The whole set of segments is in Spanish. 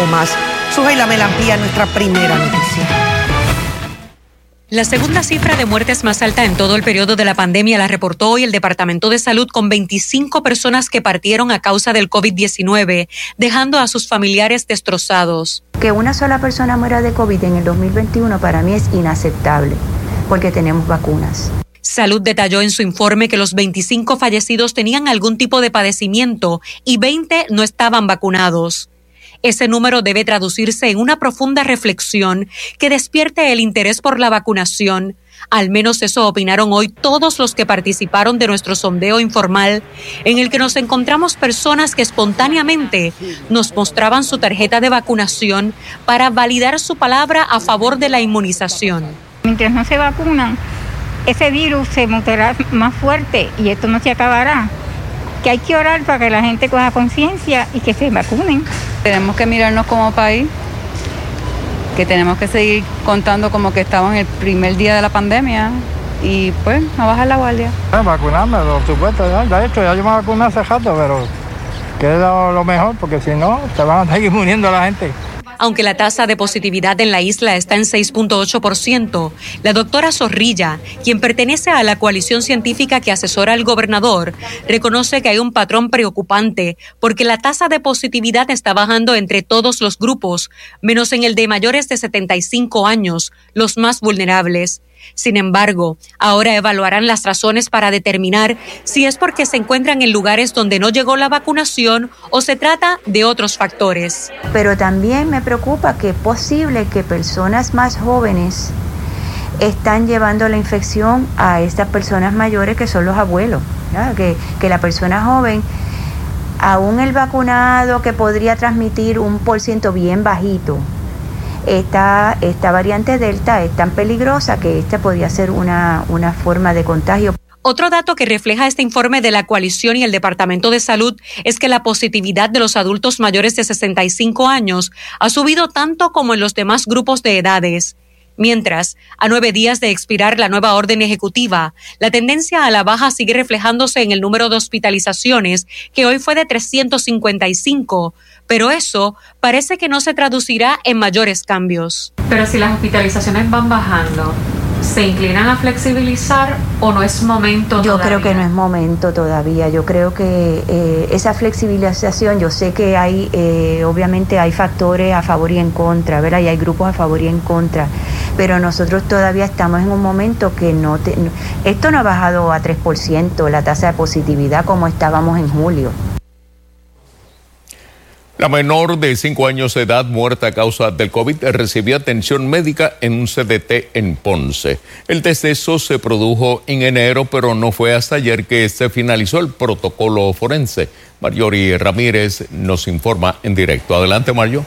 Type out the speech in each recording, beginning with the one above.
o más. la Melampía, nuestra primera noticia. La segunda cifra de muertes más alta en todo el periodo de la pandemia la reportó hoy el Departamento de Salud con 25 personas que partieron a causa del COVID-19, dejando a sus familiares destrozados. Que una sola persona muera de COVID en el 2021 para mí es inaceptable, porque tenemos vacunas. Salud detalló en su informe que los 25 fallecidos tenían algún tipo de padecimiento y 20 no estaban vacunados. Ese número debe traducirse en una profunda reflexión que despierte el interés por la vacunación. Al menos eso opinaron hoy todos los que participaron de nuestro sondeo informal, en el que nos encontramos personas que espontáneamente nos mostraban su tarjeta de vacunación para validar su palabra a favor de la inmunización. Mientras no se vacunan, ese virus se mutará más fuerte y esto no se acabará que hay que orar para que la gente coja conciencia y que se vacunen. Tenemos que mirarnos como país, que tenemos que seguir contando como que estamos en el primer día de la pandemia y pues a bajar la guardia. Eh, vacunarme, por supuesto, de hecho ya yo me vacuné hace rato, pero que es lo mejor porque si no, se van a seguir muriendo la gente. Aunque la tasa de positividad en la isla está en 6.8%, la doctora Zorrilla, quien pertenece a la coalición científica que asesora al gobernador, reconoce que hay un patrón preocupante porque la tasa de positividad está bajando entre todos los grupos, menos en el de mayores de 75 años, los más vulnerables. Sin embargo, ahora evaluarán las razones para determinar si es porque se encuentran en lugares donde no llegó la vacunación o se trata de otros factores. Pero también me preocupa que es posible que personas más jóvenes están llevando la infección a estas personas mayores que son los abuelos, que, que la persona joven aún el vacunado que podría transmitir un por ciento bien bajito, esta, esta variante Delta es tan peligrosa que esta podría ser una, una forma de contagio. Otro dato que refleja este informe de la coalición y el Departamento de Salud es que la positividad de los adultos mayores de 65 años ha subido tanto como en los demás grupos de edades. Mientras, a nueve días de expirar la nueva orden ejecutiva, la tendencia a la baja sigue reflejándose en el número de hospitalizaciones, que hoy fue de 355, pero eso parece que no se traducirá en mayores cambios. Pero si las hospitalizaciones van bajando, ¿se inclinan a flexibilizar o no es momento? Yo creo que no es momento todavía. Yo creo que eh, esa flexibilización, yo sé que hay, eh, obviamente hay factores a favor y en contra, ¿verdad? Y hay grupos a favor y en contra. Pero nosotros todavía estamos en un momento que no... esto no ha bajado a 3% la tasa de positividad como estábamos en julio. La menor de 5 años de edad muerta a causa del COVID recibió atención médica en un CDT en Ponce. El deceso se produjo en enero, pero no fue hasta ayer que se finalizó el protocolo forense. Mariori Ramírez nos informa en directo. Adelante, Mario.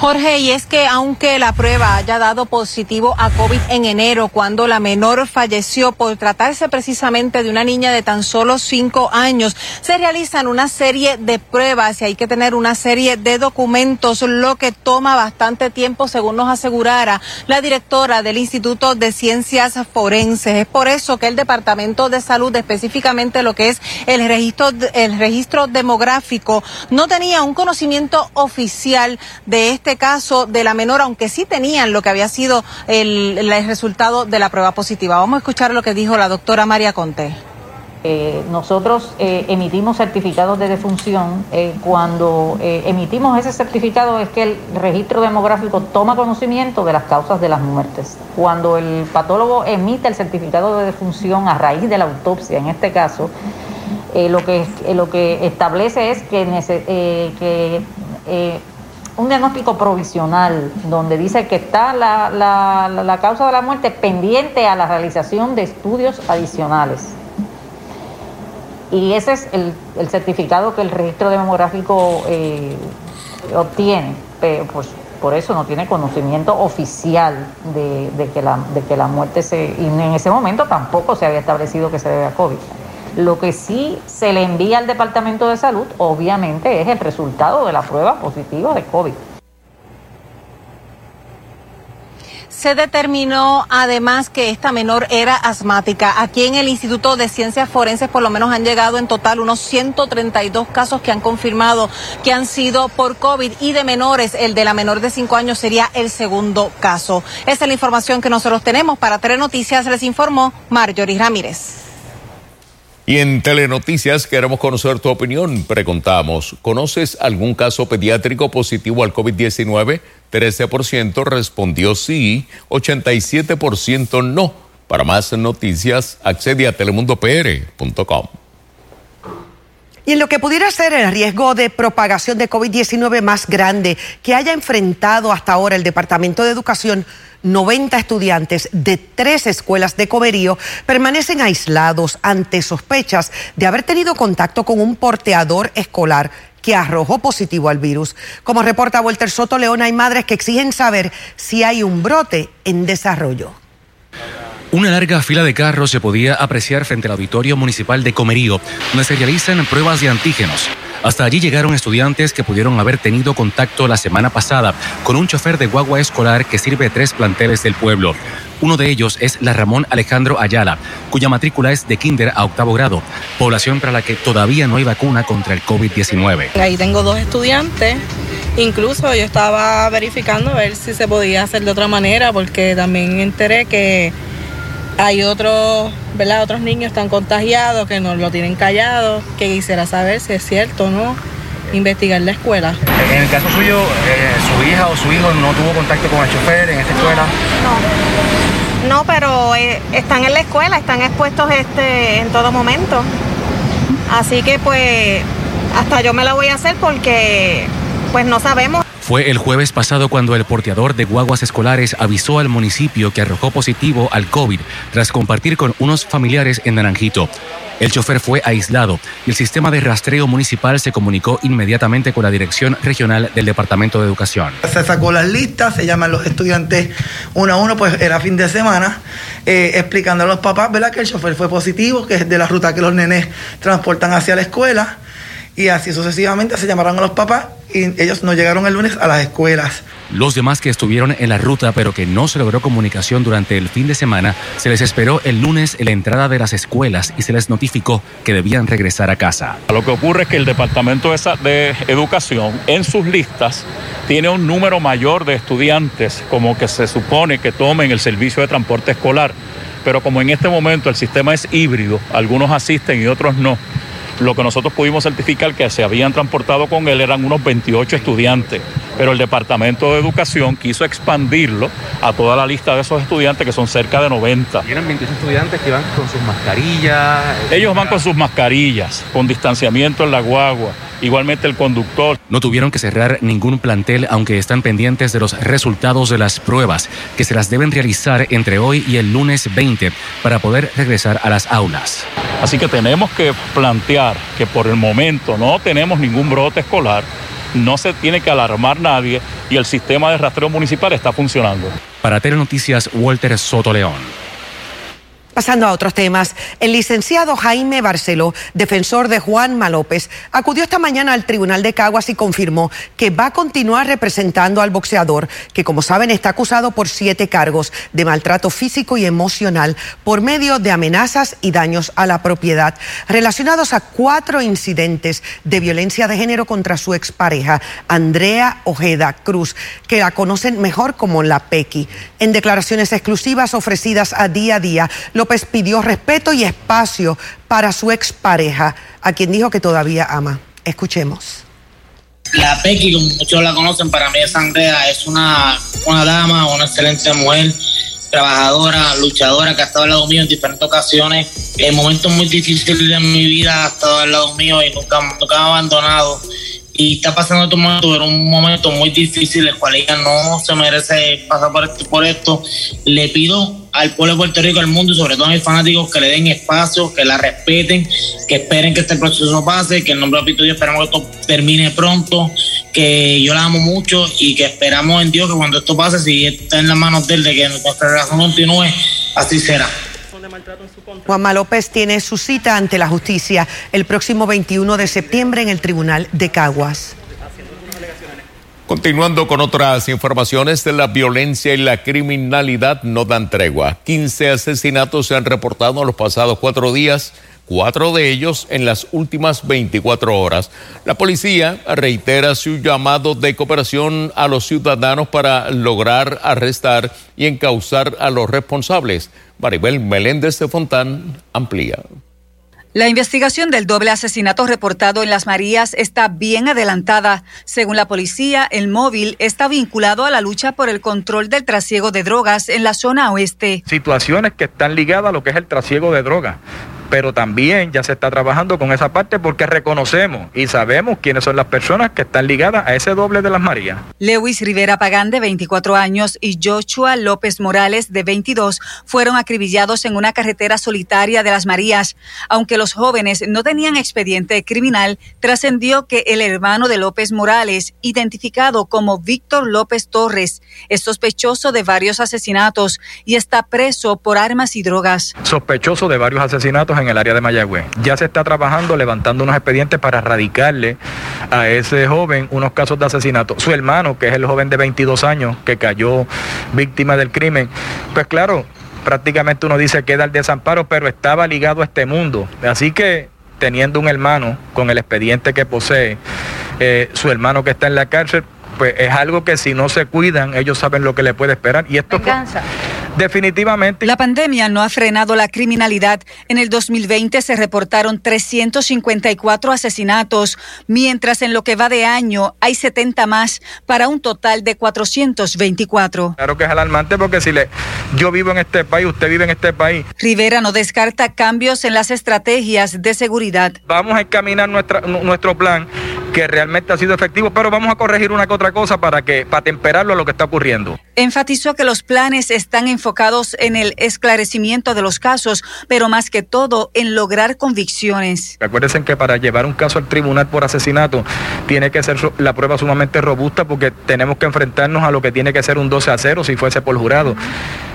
Jorge, y es que aunque la prueba haya dado positivo a COVID en enero, cuando la menor falleció por tratarse precisamente de una niña de tan solo cinco años, se realizan una serie de pruebas y hay que tener una serie de documentos, lo que toma bastante tiempo, según nos asegurara la directora del Instituto de Ciencias Forenses. Es por eso que el Departamento de Salud, específicamente lo que es el registro, el registro demográfico, no tenía un conocimiento oficial de este caso de la menor, aunque sí tenían lo que había sido el, resultado de la prueba positiva. Vamos a escuchar lo que dijo la doctora María Conte. Eh, nosotros eh, emitimos certificados de defunción. Eh, cuando emitimos ese certificado es que el registro demográfico toma conocimiento de las causas de las muertes. Cuando el patólogo emite el certificado de defunción a raíz de la autopsia, en este caso, lo, que, lo que establece es que, que un diagnóstico provisional donde dice que está la, la, causa de la muerte pendiente a la realización de estudios adicionales. Y ese es el, certificado que el registro demográfico eh, obtiene, pero pues por eso no tiene conocimiento oficial de, que la, de que la muerte se... Y en ese momento tampoco se había establecido que se debe a COVID. Lo que sí se le envía al Departamento de Salud, obviamente, es el resultado de la prueba positiva de COVID. se determinó además que esta menor era asmática. Aquí en el Instituto de Ciencias Forenses por lo menos han llegado en total unos 132 casos que han confirmado que han sido por COVID y de menores, el de la menor de 5 años sería el segundo caso. Esa es la información que nosotros tenemos. Para Telenoticias les informó Marjorie Ramírez. Y en Telenoticias queremos conocer tu opinión. Preguntamos, ¿conoces algún caso pediátrico positivo al COVID-19? 13% respondió sí, 87% no. Para más noticias, accede a telemundopr.com. Y en lo que pudiera ser el riesgo de propagación de COVID-19 más grande que haya enfrentado hasta ahora el Departamento de Educación, 90 estudiantes de tres escuelas de Comerío permanecen aislados ante sospechas de haber tenido contacto con un porteador escolar que arrojó positivo al virus. Como reporta Walter Soto León, hay madres que exigen saber si hay un brote en desarrollo. Una larga fila de carros se podía apreciar frente al auditorio municipal de Comerío, donde se realizan pruebas de antígenos. Hasta allí llegaron estudiantes que pudieron haber tenido contacto la semana pasada con un chofer de guagua escolar que sirve tres planteles del pueblo. Uno de ellos es la Ramón Alejandro Ayala, cuya matrícula es de kinder a octavo grado, población para la que todavía no hay vacuna contra el COVID-19. Ahí tengo dos estudiantes. Incluso yo estaba verificando a ver si se podía hacer de otra manera, porque también enteré que hay otros, ¿verdad? Otros niños están contagiados que no lo tienen callado, que quisiera saber si es cierto o no, investigar la escuela. En el caso suyo, eh, su hija o su hijo no tuvo contacto con el chofer en esta escuela. No, no, pero eh, están en la escuela, están expuestos este en todo momento. Así que pues hasta yo me la voy a hacer porque pues no sabemos. Fue el jueves pasado cuando el porteador de guaguas escolares avisó al municipio que arrojó positivo al COVID tras compartir con unos familiares en Naranjito. El chofer fue aislado y el sistema de rastreo municipal se comunicó inmediatamente con la Dirección Regional del Departamento de Educación. Se sacó las listas, se llaman los estudiantes uno a uno, pues era fin de semana, eh, explicando a los papás ¿verdad? que el chofer fue positivo, que es de la ruta que los nenes transportan hacia la escuela y así sucesivamente se llamaron a los papás y ellos no llegaron el lunes a las escuelas. Los demás que estuvieron en la ruta pero que no se logró comunicación durante el fin de semana, se les esperó el lunes en la entrada de las escuelas y se les notificó que debían regresar a casa. Lo que ocurre es que el Departamento de Educación en sus listas tiene un número mayor de estudiantes como que se supone que tomen el servicio de transporte escolar, pero como en este momento el sistema es híbrido, algunos asisten y otros no lo que nosotros pudimos certificar que se habían transportado con él eran unos 28 estudiantes, pero el Departamento de Educación quiso expandirlo a toda la lista de esos estudiantes, que son cerca de 90. ¿Tienen 28 estudiantes que van con sus mascarillas? Ellos van con sus mascarillas, con distanciamiento en la guagua igualmente el conductor. No tuvieron que cerrar ningún plantel, aunque están pendientes de los resultados de las pruebas, que se las deben realizar entre hoy y el lunes 20 para poder regresar a las aulas. Así que tenemos que plantear que por el momento no tenemos ningún brote escolar, no se tiene que alarmar nadie y el sistema de rastreo municipal está funcionando. Para Telenoticias, Walter Soto León. Pasando a otros temas, el licenciado Jaime Barceló, defensor de Juan Malópez, acudió esta mañana al Tribunal de Caguas y confirmó que va a continuar representando al boxeador, que como saben está acusado por siete cargos de maltrato físico y emocional por medio de amenazas y daños a la propiedad relacionados a cuatro incidentes de violencia de género contra su expareja, Andrea Ojeda Cruz, que la conocen mejor como la Pequi. En declaraciones exclusivas ofrecidas a día a día, lo López pidió respeto y espacio para su expareja, a quien dijo que todavía ama. Escuchemos. La Pequi, como muchos la conocen, para mí es Andrea, es una, una dama, una excelente mujer, trabajadora, luchadora, que ha estado al lado mío en diferentes ocasiones. En momentos muy difíciles de mi vida ha estado al lado mío y nunca, nunca me ha abandonado y está pasando este momento, era un momento muy difícil, el cual ella no se merece pasar por esto, por esto. Le pido al pueblo de Puerto Rico, al mundo y sobre todo a mis fanáticos que le den espacio, que la respeten, que esperen que este proceso pase, que en nombre de Pito Dios esperamos que esto termine pronto, que yo la amo mucho y que esperamos en Dios que cuando esto pase, si está en las manos de él, de que nuestra relación continúe, así será. Juanma López tiene su cita ante la justicia el próximo 21 de septiembre en el Tribunal de Caguas. Continuando con otras informaciones de la violencia y la criminalidad no dan tregua. 15 asesinatos se han reportado en los pasados cuatro días, cuatro de ellos en las últimas 24 horas. La policía reitera su llamado de cooperación a los ciudadanos para lograr arrestar y encauzar a los responsables. Maribel Meléndez de Fontán amplía. La investigación del doble asesinato reportado en Las Marías está bien adelantada. Según la policía, el móvil está vinculado a la lucha por el control del trasiego de drogas en la zona oeste. Situaciones que están ligadas a lo que es el trasiego de drogas pero también ya se está trabajando con esa parte porque reconocemos y sabemos quiénes son las personas que están ligadas a ese doble de las Marías. Lewis Rivera Pagán, de 24 años, y Joshua López Morales, de 22, fueron acribillados en una carretera solitaria de las Marías. Aunque los jóvenes no tenían expediente criminal, trascendió que el hermano de López Morales, identificado como Víctor López Torres, es sospechoso de varios asesinatos y está preso por armas y drogas. Sospechoso de varios asesinatos en el área de Mayagüez. Ya se está trabajando levantando unos expedientes para erradicarle a ese joven unos casos de asesinato. Su hermano, que es el joven de 22 años que cayó víctima del crimen, pues claro, prácticamente uno dice queda el desamparo, pero estaba ligado a este mundo. Así que teniendo un hermano con el expediente que posee, eh, su hermano que está en la cárcel, pues es algo que si no se cuidan, ellos saben lo que le puede esperar. Y esto definitivamente. La pandemia no ha frenado la criminalidad. En el 2020 se reportaron 354 asesinatos, mientras en lo que va de año hay 70 más para un total de 424. Claro que es alarmante porque si le, yo vivo en este país, usted vive en este país. Rivera no descarta cambios en las estrategias de seguridad. Vamos a encaminar nuestra, nuestro plan que realmente ha sido efectivo, pero vamos a corregir una que otra cosa para que para temperarlo a lo que está ocurriendo. Enfatizó que los planes están enfocados en el esclarecimiento de los casos, pero más que todo en lograr convicciones. Acuérdense que para llevar un caso al tribunal por asesinato tiene que ser la prueba sumamente robusta porque tenemos que enfrentarnos a lo que tiene que ser un 12 a 0 si fuese por jurado.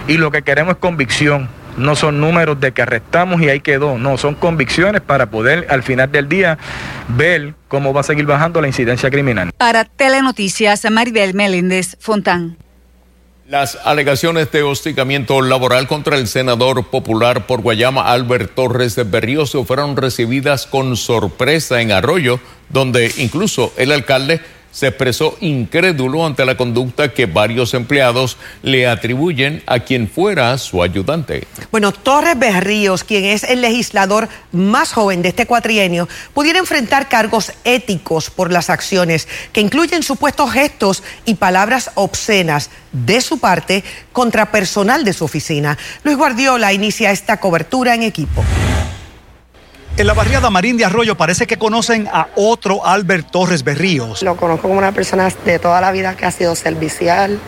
Y lo que queremos es convicción no son números de que arrestamos y ahí quedó, no, son convicciones para poder al final del día ver cómo va a seguir bajando la incidencia criminal. Para Telenoticias, Maribel Meléndez Fontán. Las alegaciones de hostigamiento laboral contra el senador popular por Guayama, Albert Torres de Berrío, fueron recibidas con sorpresa en Arroyo, donde incluso el alcalde se expresó incrédulo ante la conducta que varios empleados le atribuyen a quien fuera su ayudante. Bueno, Torres Berríos, quien es el legislador más joven de este cuatrienio, pudiera enfrentar cargos éticos por las acciones que incluyen supuestos gestos y palabras obscenas de su parte contra personal de su oficina. Luis Guardiola inicia esta cobertura en equipo. En la barriada Marín de Arroyo parece que conocen a otro Albert Torres Berríos. Lo conozco como una persona de toda la vida que ha sido servicial,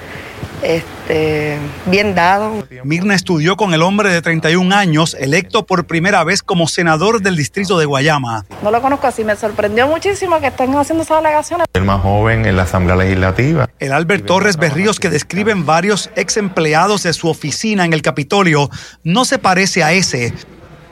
este, bien dado. Mirna estudió con el hombre de 31 años, electo por primera vez como senador del distrito de Guayama. No lo conozco así, me sorprendió muchísimo que estén haciendo esas alegaciones. El más joven en la Asamblea Legislativa. El Albert Torres Berríos que describen varios ex empleados de su oficina en el Capitolio no se parece a ese.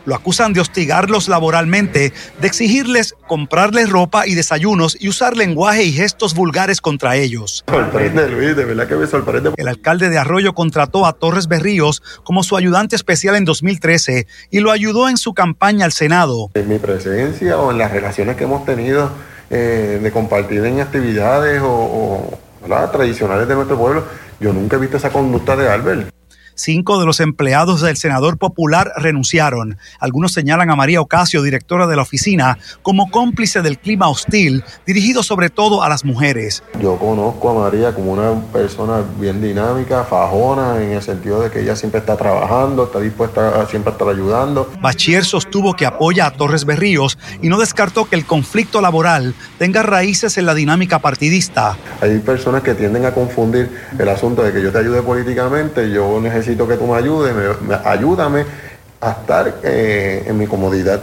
Lo acusan de hostigarlos laboralmente, de exigirles comprarles ropa y desayunos y usar lenguaje y gestos vulgares contra ellos. Sorprende, Luis, de verdad que me sorprende. El alcalde de Arroyo contrató a Torres Berríos como su ayudante especial en 2013 y lo ayudó en su campaña al Senado. En mi presencia o en las relaciones que hemos tenido eh, de compartir en actividades o, o tradicionales de nuestro pueblo, yo nunca he visto esa conducta de Albert. Cinco de los empleados del senador popular renunciaron. Algunos señalan a María Ocasio, directora de la oficina, como cómplice del clima hostil, dirigido sobre todo a las mujeres. Yo conozco a María como una persona bien dinámica, fajona, en el sentido de que ella siempre está trabajando, está dispuesta a siempre estar ayudando. Bachier sostuvo que apoya a Torres Berríos y no descartó que el conflicto laboral tenga raíces en la dinámica partidista. Hay personas que tienden a confundir el asunto de que yo te ayude políticamente, yo necesito necesito que tú me ayudes, ayúdame a estar eh, en mi comodidad.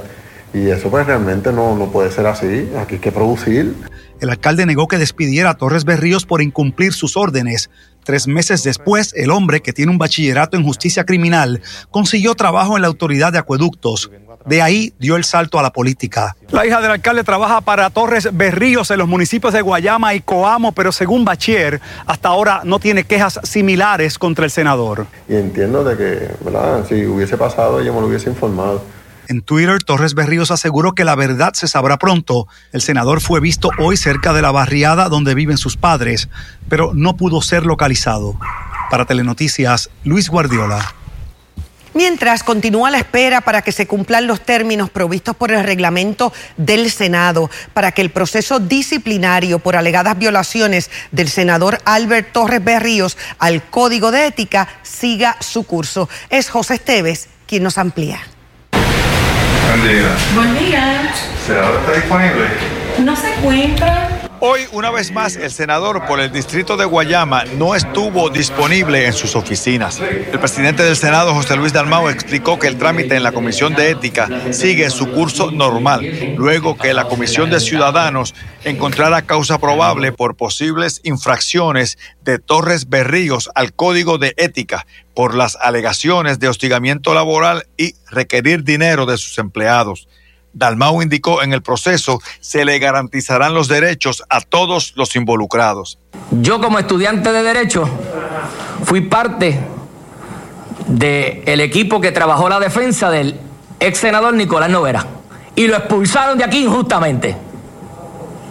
Y eso pues realmente no, no puede ser así, aquí hay que producir. El alcalde negó que despidiera a Torres Berríos por incumplir sus órdenes. Tres meses después, el hombre, que tiene un bachillerato en justicia criminal, consiguió trabajo en la autoridad de acueductos. De ahí dio el salto a la política. La hija del alcalde trabaja para Torres Berríos en los municipios de Guayama y Coamo, pero según Bachier, hasta ahora no tiene quejas similares contra el senador. Y entiendo de que, ¿verdad? Si hubiese pasado, ella me lo hubiese informado. En Twitter, Torres Berríos aseguró que la verdad se sabrá pronto. El senador fue visto hoy cerca de la barriada donde viven sus padres, pero no pudo ser localizado. Para Telenoticias, Luis Guardiola. Mientras continúa la espera para que se cumplan los términos provistos por el reglamento del Senado para que el proceso disciplinario por alegadas violaciones del senador Albert Torres Berríos al Código de Ética siga su curso. Es José Esteves quien nos amplía. Buen día. Buen día. ¿Senador está disponible? No se encuentra. Hoy, una vez más, el senador por el distrito de Guayama no estuvo disponible en sus oficinas. El presidente del Senado, José Luis Dalmau, explicó que el trámite en la Comisión de Ética sigue su curso normal, luego que la Comisión de Ciudadanos encontrara causa probable por posibles infracciones de Torres Berríos al Código de Ética por las alegaciones de hostigamiento laboral y requerir dinero de sus empleados. Dalmau indicó en el proceso se le garantizarán los derechos a todos los involucrados. Yo como estudiante de derecho fui parte del equipo que trabajó la defensa del ex senador Nicolás Novera y lo expulsaron de aquí injustamente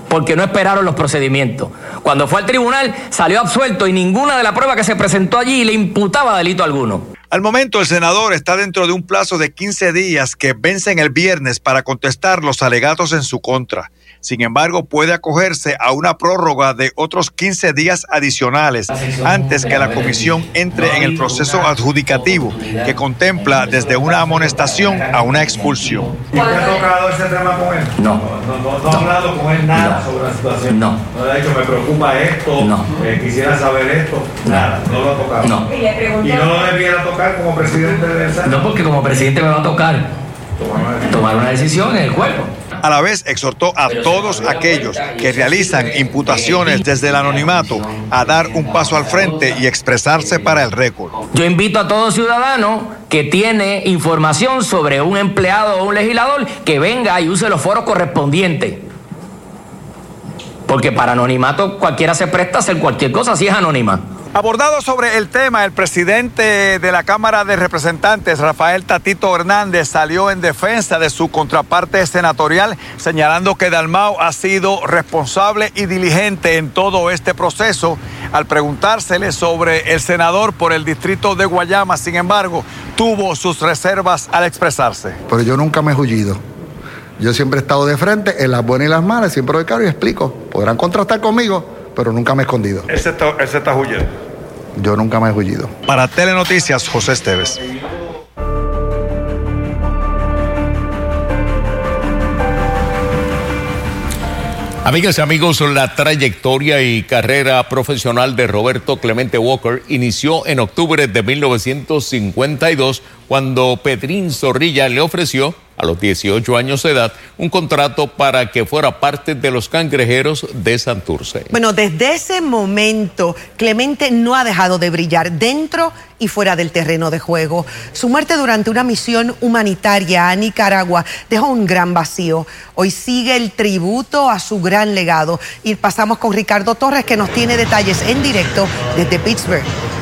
porque no esperaron los procedimientos. Cuando fue al tribunal salió absuelto y ninguna de las pruebas que se presentó allí le imputaba delito alguno. Al momento, el senador está dentro de un plazo de 15 días que vencen el viernes para contestar los alegatos en su contra. Sin embargo, puede acogerse a una prórroga de otros 15 días adicionales antes que la comisión entre en el proceso adjudicativo que contempla desde una amonestación a una expulsión. ¿Y ha tocado ese tema con él? No. No, ha hablado con él nada sobre la situación. No. No le ha dicho, me preocupa esto, No. eh, quisiera saber esto. Nada, no lo ha tocado. No. Y no lo debiera tocar como presidente del Senado. No porque como presidente me va a tocar tomar una decisión en el cuerpo. A la vez exhortó a todos aquellos que realizan imputaciones desde el anonimato a dar un paso al frente y expresarse para el récord. Yo invito a todo ciudadano que tiene información sobre un empleado o un legislador que venga y use los foros correspondientes. Porque para anonimato cualquiera se presta a hacer cualquier cosa si es anónima. Abordado sobre el tema, el presidente de la Cámara de Representantes, Rafael Tatito Hernández, salió en defensa de su contraparte senatorial, señalando que Dalmau ha sido responsable y diligente en todo este proceso. Al preguntársele sobre el senador por el distrito de Guayama, sin embargo, tuvo sus reservas al expresarse. Pero yo nunca me he hullido. Yo siempre he estado de frente, en las buenas y las malas, siempre doy caro y explico. Podrán contrastar conmigo, pero nunca me he escondido. Él se está, él se está huyendo. Yo nunca me he hullido. Para Telenoticias, José Esteves. Amigas y amigos, la trayectoria y carrera profesional de Roberto Clemente Walker inició en octubre de 1952 cuando Pedrín Zorrilla le ofreció a los 18 años de edad un contrato para que fuera parte de los cangrejeros de Santurce. Bueno, desde ese momento, Clemente no ha dejado de brillar dentro y fuera del terreno de juego. Su muerte durante una misión humanitaria a Nicaragua dejó un gran vacío. Hoy sigue el tributo a su gran legado. Y pasamos con Ricardo Torres, que nos tiene detalles en directo desde Pittsburgh.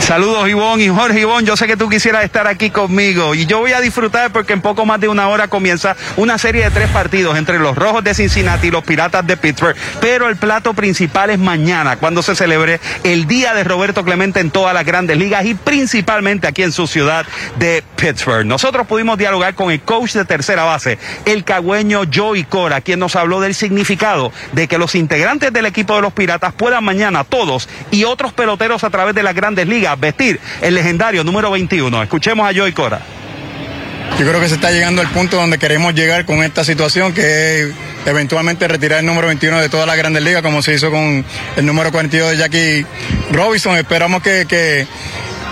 Saludos Ivonne y Jorge. Ivonne, yo sé que tú quisieras estar aquí conmigo. Y yo voy a disfrutar porque en poco más de una hora comienza una serie de tres partidos entre los Rojos de Cincinnati y los Piratas de Pittsburgh, pero el plato principal es mañana cuando se celebre el Día de Roberto Clemente en todas las grandes ligas y principalmente aquí en su ciudad de Pittsburgh. Nosotros pudimos dialogar con el coach de tercera base, el cagüeño Joey Cora, quien nos habló del significado de que los integrantes del equipo de los Piratas puedan mañana todos y otros peloteros a través de las grandes ligas vestir el legendario número 21. Escuchemos a Joey Cora. Yo creo que se está llegando al punto donde queremos llegar con esta situación, que es eventualmente retirar el número 21 de todas las grandes ligas, como se hizo con el número 42 de Jackie Robinson. Esperamos que,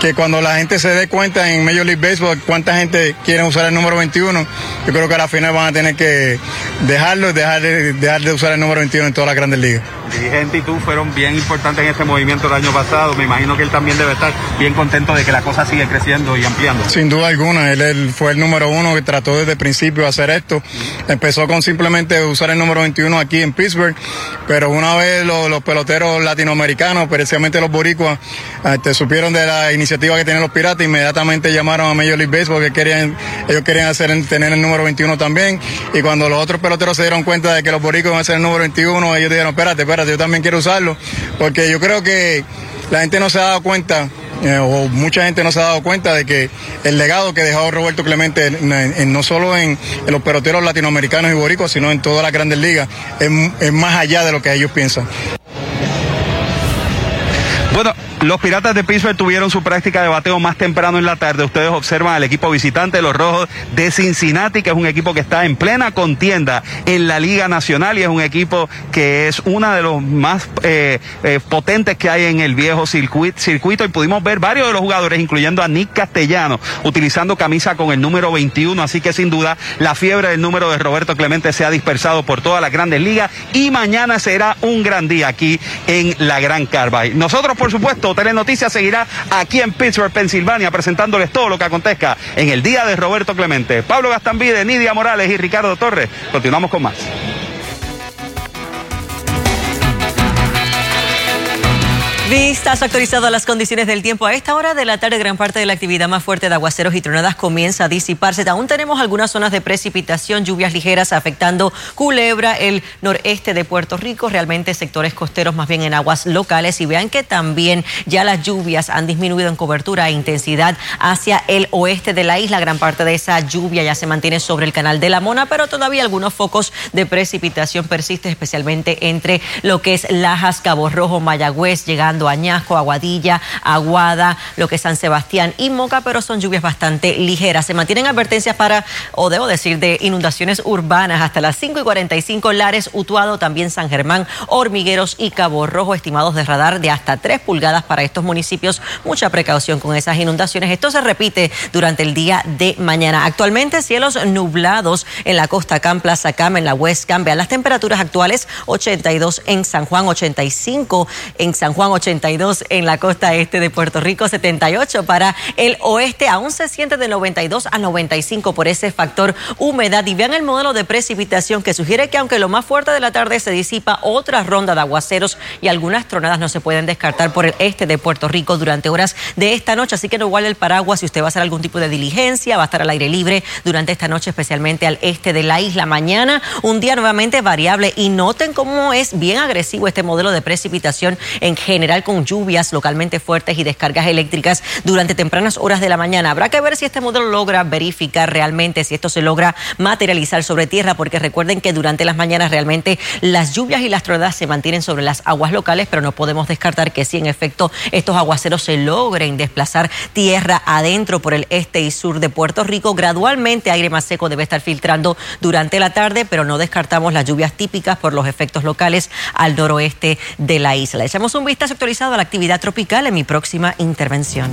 que cuando la gente se dé cuenta en Major League Baseball cuánta gente quiere usar el número 21, yo creo que a la final van a tener que dejarlo, dejar, dejar de usar el número 21 en todas las grandes ligas. dirigente y tú fueron bien importantes en este movimiento el año pasado. Me imagino que él también debe estar bien contento de que la cosa sigue creciendo y ampliando. Sin duda alguna, él, él fue el número uno que trató desde el principio de hacer esto. Empezó con simplemente usar el número 21 aquí en Pittsburgh, pero una vez los, los peloteros latinoamericanos, precisamente los boricuas, este, supieron de la iniciativa que tienen los piratas, inmediatamente llamaron a Major League Baseball porque querían, ellos querían hacer, tener el número 21 también. Y cuando los otros peloteros se dieron cuenta de que los boricuas iban a hacer el número 21, ellos dijeron, espérate, espérate, yo también quiero usarlo, porque yo creo que la gente no se ha dado cuenta eh, o mucha gente no se ha dado cuenta de que el legado que dejó Roberto Clemente en- en- no solo en, los peloteros latinoamericanos y boricuas, sino en todas las grandes ligas, es, es más allá de lo que ellos piensan. Bueno, los Piratas de Pittsburgh tuvieron su práctica de bateo más temprano en la tarde. Ustedes observan al equipo visitante, los Rojos de Cincinnati, que es un equipo que está en plena contienda en la Liga Nacional y es un equipo que es uno de los más eh, eh, potentes que hay en el viejo circuit- circuito. Y pudimos ver varios de los jugadores, incluyendo a Nick Castellano, utilizando camisa con el número 21. Así que sin duda la fiebre del número de Roberto Clemente se ha dispersado por todas las grandes ligas y mañana será un gran día aquí en la Gran Carbide. Nosotros, por supuesto, Telenoticias seguirá aquí en Pittsburgh, Pensilvania, presentándoles todo lo que acontezca en el día de Roberto Clemente. Pablo Gastambide, Nidia Morales y Ricardo Torres. Continuamos con más. Vistas actualizado las condiciones del tiempo. A esta hora de la tarde, gran parte de la actividad más fuerte de aguaceros y tronadas comienza a disiparse. Aún tenemos algunas zonas de precipitación, lluvias ligeras afectando Culebra, el noreste de Puerto Rico, realmente sectores costeros más bien en aguas locales. Y vean que también ya las lluvias han disminuido en cobertura e intensidad hacia el oeste de la isla. Gran parte de esa lluvia ya se mantiene sobre el canal de la Mona, pero todavía algunos focos de precipitación persisten, especialmente entre lo que es Lajas, Cabo Rojo, Mayagüez, llegando Añasco, Aguadilla, Aguada, lo que es San Sebastián y Moca, pero son lluvias bastante ligeras. Se mantienen advertencias para, o debo decir, de inundaciones urbanas hasta las 5 y 45 Lares, Utuado, también San Germán, Hormigueros y Cabo Rojo, estimados de radar de hasta 3 pulgadas para estos municipios. Mucha precaución con esas inundaciones. Esto se repite durante el día de mañana. Actualmente cielos nublados en la costa Cam, Plaza Cam, en la West Cam. Vean las temperaturas actuales, 82 en San Juan, 85 en San Juan, 82 en la costa este de Puerto Rico, 78 para el oeste. Aún se siente de 92 a 95 por ese factor humedad. Y vean el modelo de precipitación que sugiere que aunque lo más fuerte de la tarde se disipa, otra ronda de aguaceros y algunas tronadas no se pueden descartar por el este de Puerto Rico durante horas de esta noche. Así que no guarde el paraguas si usted va a hacer algún tipo de diligencia, va a estar al aire libre durante esta noche, especialmente al este de la isla. Mañana, un día nuevamente variable y noten cómo es bien agresivo este modelo de precipitación en con lluvias localmente fuertes y descargas eléctricas durante tempranas horas de la mañana. Habrá que ver si este modelo logra verificar realmente si esto se logra materializar sobre tierra, porque recuerden que durante las mañanas realmente las lluvias y las tronadas se mantienen sobre las aguas locales, pero no podemos descartar que si en efecto estos aguaceros se logren desplazar tierra adentro por el este y sur de Puerto Rico, gradualmente aire más seco debe estar filtrando durante la tarde, pero no descartamos las lluvias típicas por los efectos locales al noroeste de la isla. Echamos un vistazo actualizado a la actividad tropical en mi próxima intervención.